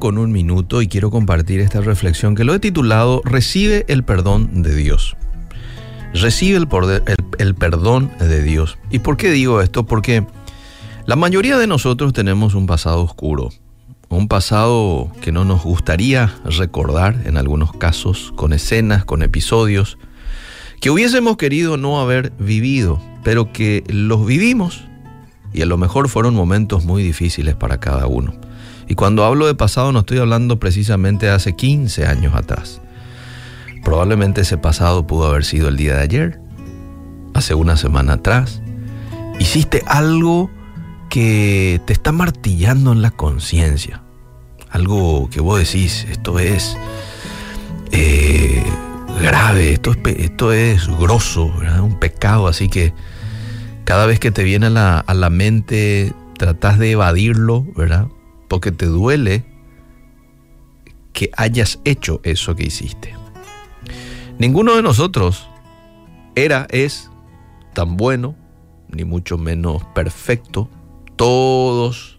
con un minuto y quiero compartir esta reflexión que lo he titulado Recibe el perdón de Dios. Recibe el, perdón de Dios. ¿Y por qué digo esto? Porque la mayoría de nosotros tenemos un pasado oscuro, un pasado que no nos gustaría recordar en algunos casos, con escenas, con episodios, que hubiésemos querido no haber vivido, pero que los vivimos y a lo mejor fueron momentos muy difíciles para cada uno. Y cuando hablo de pasado no estoy hablando precisamente de hace 15 años atrás. Probablemente ese pasado pudo haber sido el día de ayer, hace una semana atrás. Hiciste algo que te está martillando en la conciencia. Algo que vos decís, esto es eh, grave, esto es, esto es grosso, un pecado, así que cada vez que te viene a la, a la mente, tratás de evadirlo, ¿verdad? Porque te duele que hayas hecho eso que hiciste. Ninguno de nosotros era, es tan bueno, ni mucho menos perfecto. Todos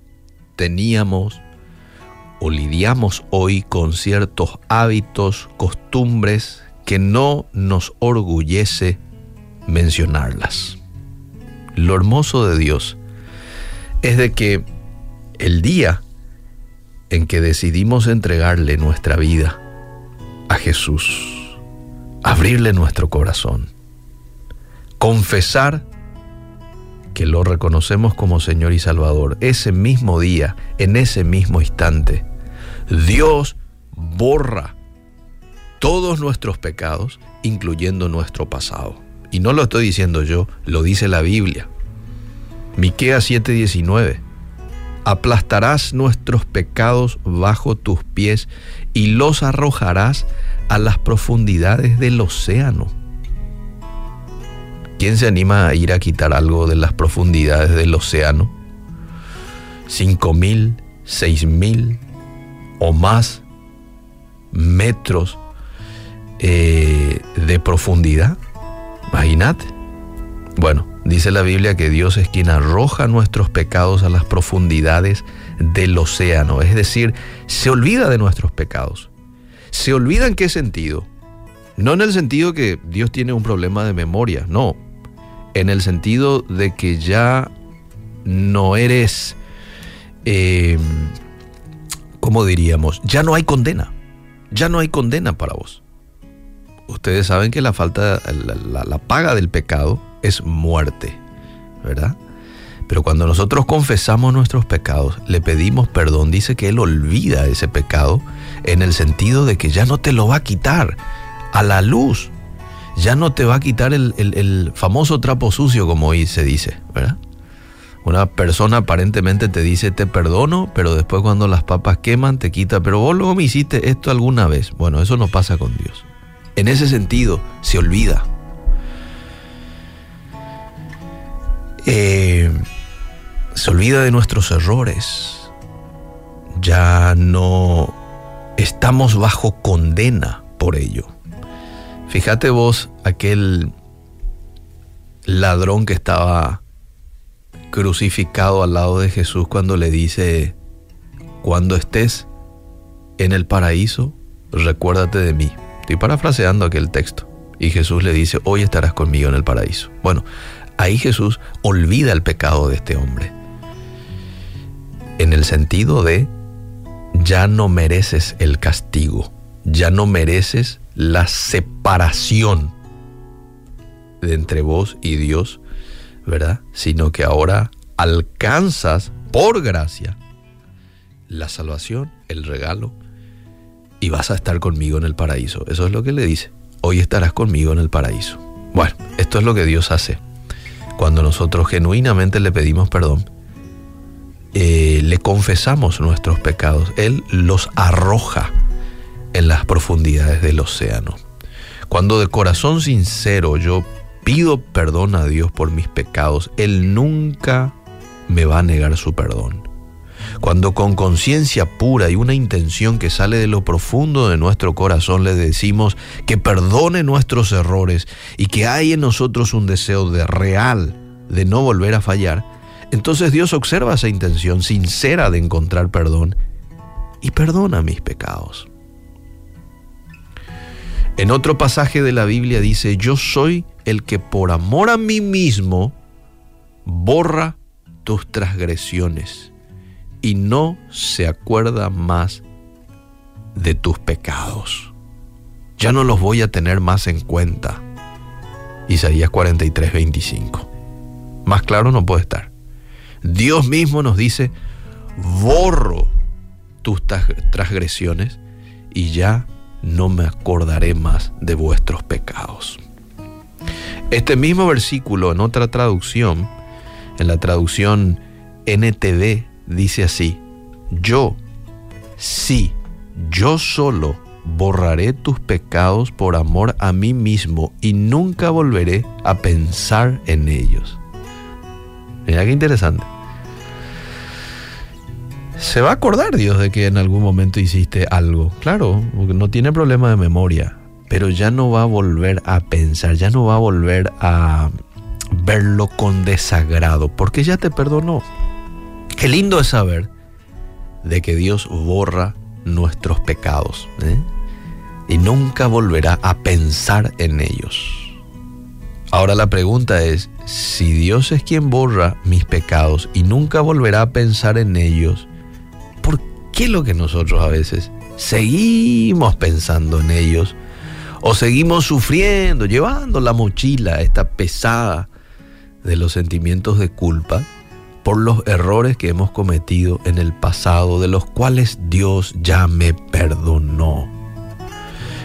teníamos o lidiamos hoy con ciertos hábitos, costumbres que no nos orgullece mencionarlas. Lo hermoso de Dios es de que el día en que decidimos entregarle nuestra vida a Jesús, abrirle nuestro corazón, confesar que lo reconocemos como Señor y Salvador, ese mismo día, en ese mismo instante, Dios borra todos nuestros pecados, incluyendo nuestro pasado. Y no lo estoy diciendo yo, lo dice la Biblia. Miqueas 7:19 aplastarás nuestros pecados bajo tus pies y los arrojarás a las profundidades del océano. ¿Quién se anima a ir a quitar algo de las profundidades del océano? ¿Cinco mil, seis mil o más metros eh, de profundidad? Imagínate. Bueno, Dice la Biblia que Dios es quien arroja nuestros pecados a las profundidades del océano, es decir, se olvida de nuestros pecados. ¿Se olvida en qué sentido? No en el sentido que Dios tiene un problema de memoria, no, en el sentido de que ya no eres, eh, ¿cómo diríamos? Ya no hay condena, ya no hay condena para vos. Ustedes saben que la falta, la paga del pecado es muerte, ¿verdad? Pero cuando nosotros confesamos nuestros pecados, le pedimos perdón, dice que Él olvida ese pecado en el sentido de que ya no te lo va a quitar a la luz, ya no te va a quitar el, famoso trapo sucio, como hoy se dice, ¿verdad? Una persona aparentemente te dice te perdono, pero después cuando las papas queman te quita, pero vos luego me hiciste esto alguna vez. Bueno, eso no pasa con Dios. En ese sentido, se olvida. Eh, se olvida de nuestros errores. Ya no estamos bajo condena por ello. Fíjate vos aquel ladrón que estaba crucificado al lado de Jesús cuando le dice, cuando estés en el paraíso, recuérdate de mí. Estoy parafraseando aquel texto. Y Jesús le dice, hoy estarás conmigo en el paraíso. Bueno, Ahí Jesús olvida el pecado de este hombre. En el sentido de, ya no mereces el castigo, ya no mereces la separación de entre vos y Dios, ¿verdad? Sino que ahora alcanzas por gracia la salvación, el regalo, y vas a estar conmigo en el paraíso. Eso es lo que le dice. Hoy estarás conmigo en el paraíso. Bueno, esto es lo que Dios hace cuando nosotros genuinamente le pedimos perdón, eh, le confesamos nuestros pecados, Él los arroja en las profundidades del océano. Cuando de corazón sincero yo pido perdón a Dios por mis pecados, Él nunca me va a negar su perdón. Cuando con conciencia pura y una intención que sale de lo profundo de nuestro corazón le decimos que perdone nuestros errores y que hay en nosotros un deseo de real de no volver a fallar, entonces Dios observa esa intención sincera de encontrar perdón y perdona mis pecados. En otro pasaje de la Biblia dice, yo soy el que por amor a mí mismo borra tus transgresiones y no se acuerda más de tus pecados. Ya no los voy a tener más en cuenta. Isaías 43, 25. Más claro no puede estar. Dios mismo nos dice, borro tus transgresiones y ya no me acordaré más de vuestros pecados. Este mismo versículo en otra traducción, en la traducción NTV, dice así, yo, sí, yo solo borraré tus pecados por amor a mí mismo y nunca volveré a pensar en ellos. Mira qué interesante. Se va a acordar Dios de que en algún momento hiciste algo. Claro, porque no tiene problema de memoria, pero ya no va a volver a pensar, ya no va a volver a verlo con desagrado, porque ya te perdonó. Qué lindo es saber de que Dios borra nuestros pecados ¿eh? y nunca volverá a pensar en ellos. Ahora la pregunta es, si Dios es quien borra mis pecados y nunca volverá a pensar en ellos, ¿por qué lo que nosotros a veces seguimos pensando en ellos? O seguimos sufriendo, llevando la mochila esta pesada de los sentimientos de culpa por los errores que hemos cometido en el pasado, de los cuales Dios ya me perdonó.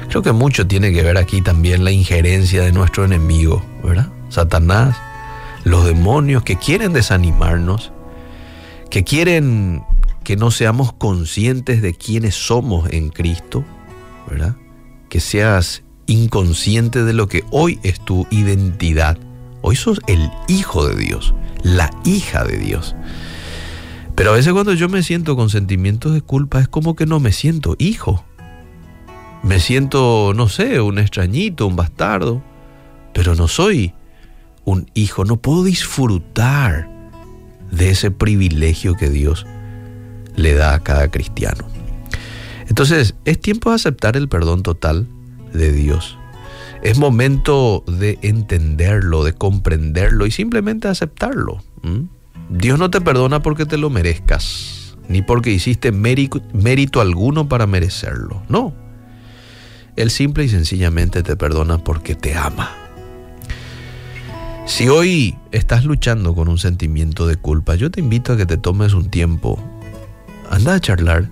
Creo que mucho tiene que ver aquí también la injerencia de nuestro enemigo, ¿verdad? Satanás, los demonios que quieren desanimarnos, que quieren que no seamos conscientes de quiénes somos en Cristo, ¿verdad? Que seas inconsciente de lo que hoy es tu identidad. Hoy sos el Hijo de Dios la hija de Dios. Pero a veces cuando yo me siento con sentimientos de culpa es como que no me siento hijo. Me siento, no sé, un extrañito, un bastardo, pero no soy un hijo, no puedo disfrutar de ese privilegio que Dios le da a cada cristiano. Entonces, es tiempo de aceptar el perdón total de Dios. Es momento de entenderlo, de comprenderlo y simplemente aceptarlo. Dios no te perdona porque te lo merezcas, ni porque hiciste mérito, alguno para merecerlo. No. Él simple y sencillamente te perdona porque te ama. Si hoy estás luchando con un sentimiento de culpa, yo te invito a que te tomes un tiempo, anda a charlar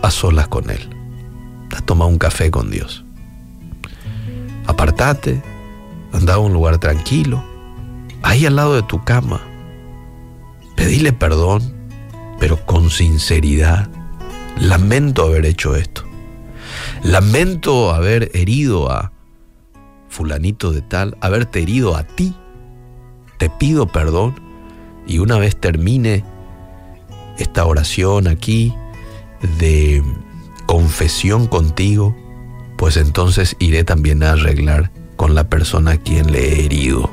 a solas con Él, a tomar un café con Dios apartate, anda a un lugar tranquilo, ahí al lado de tu cama, pedile perdón, pero con sinceridad. Lamento haber hecho esto. Lamento haber herido a fulanito de tal, haberte herido a ti. Te pido perdón y una vez termine esta oración aquí de confesión contigo, pues entonces iré también a arreglar con la persona a quien le he herido.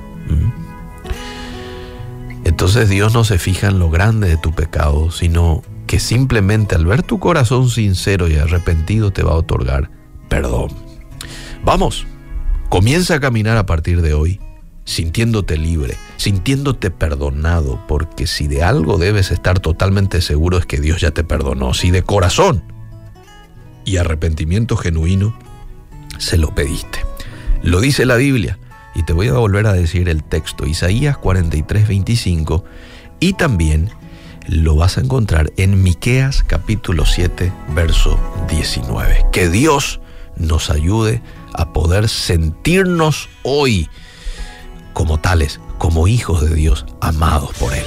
Entonces Dios no se fija en lo grande de tu pecado, sino que simplemente al ver tu corazón sincero y arrepentido te va a otorgar perdón. Vamos, comienza a caminar a partir de hoy, sintiéndote libre, sintiéndote perdonado, porque si de algo debes estar totalmente seguro es que Dios ya te perdonó, si de corazón y arrepentimiento genuino, se lo pediste. Lo dice la Biblia y te voy a volver a decir el texto, Isaías 43, 25 y también lo vas a encontrar en Miqueas capítulo 7, verso 19. Que Dios nos ayude a poder sentirnos hoy como tales, como hijos de Dios, amados por Él.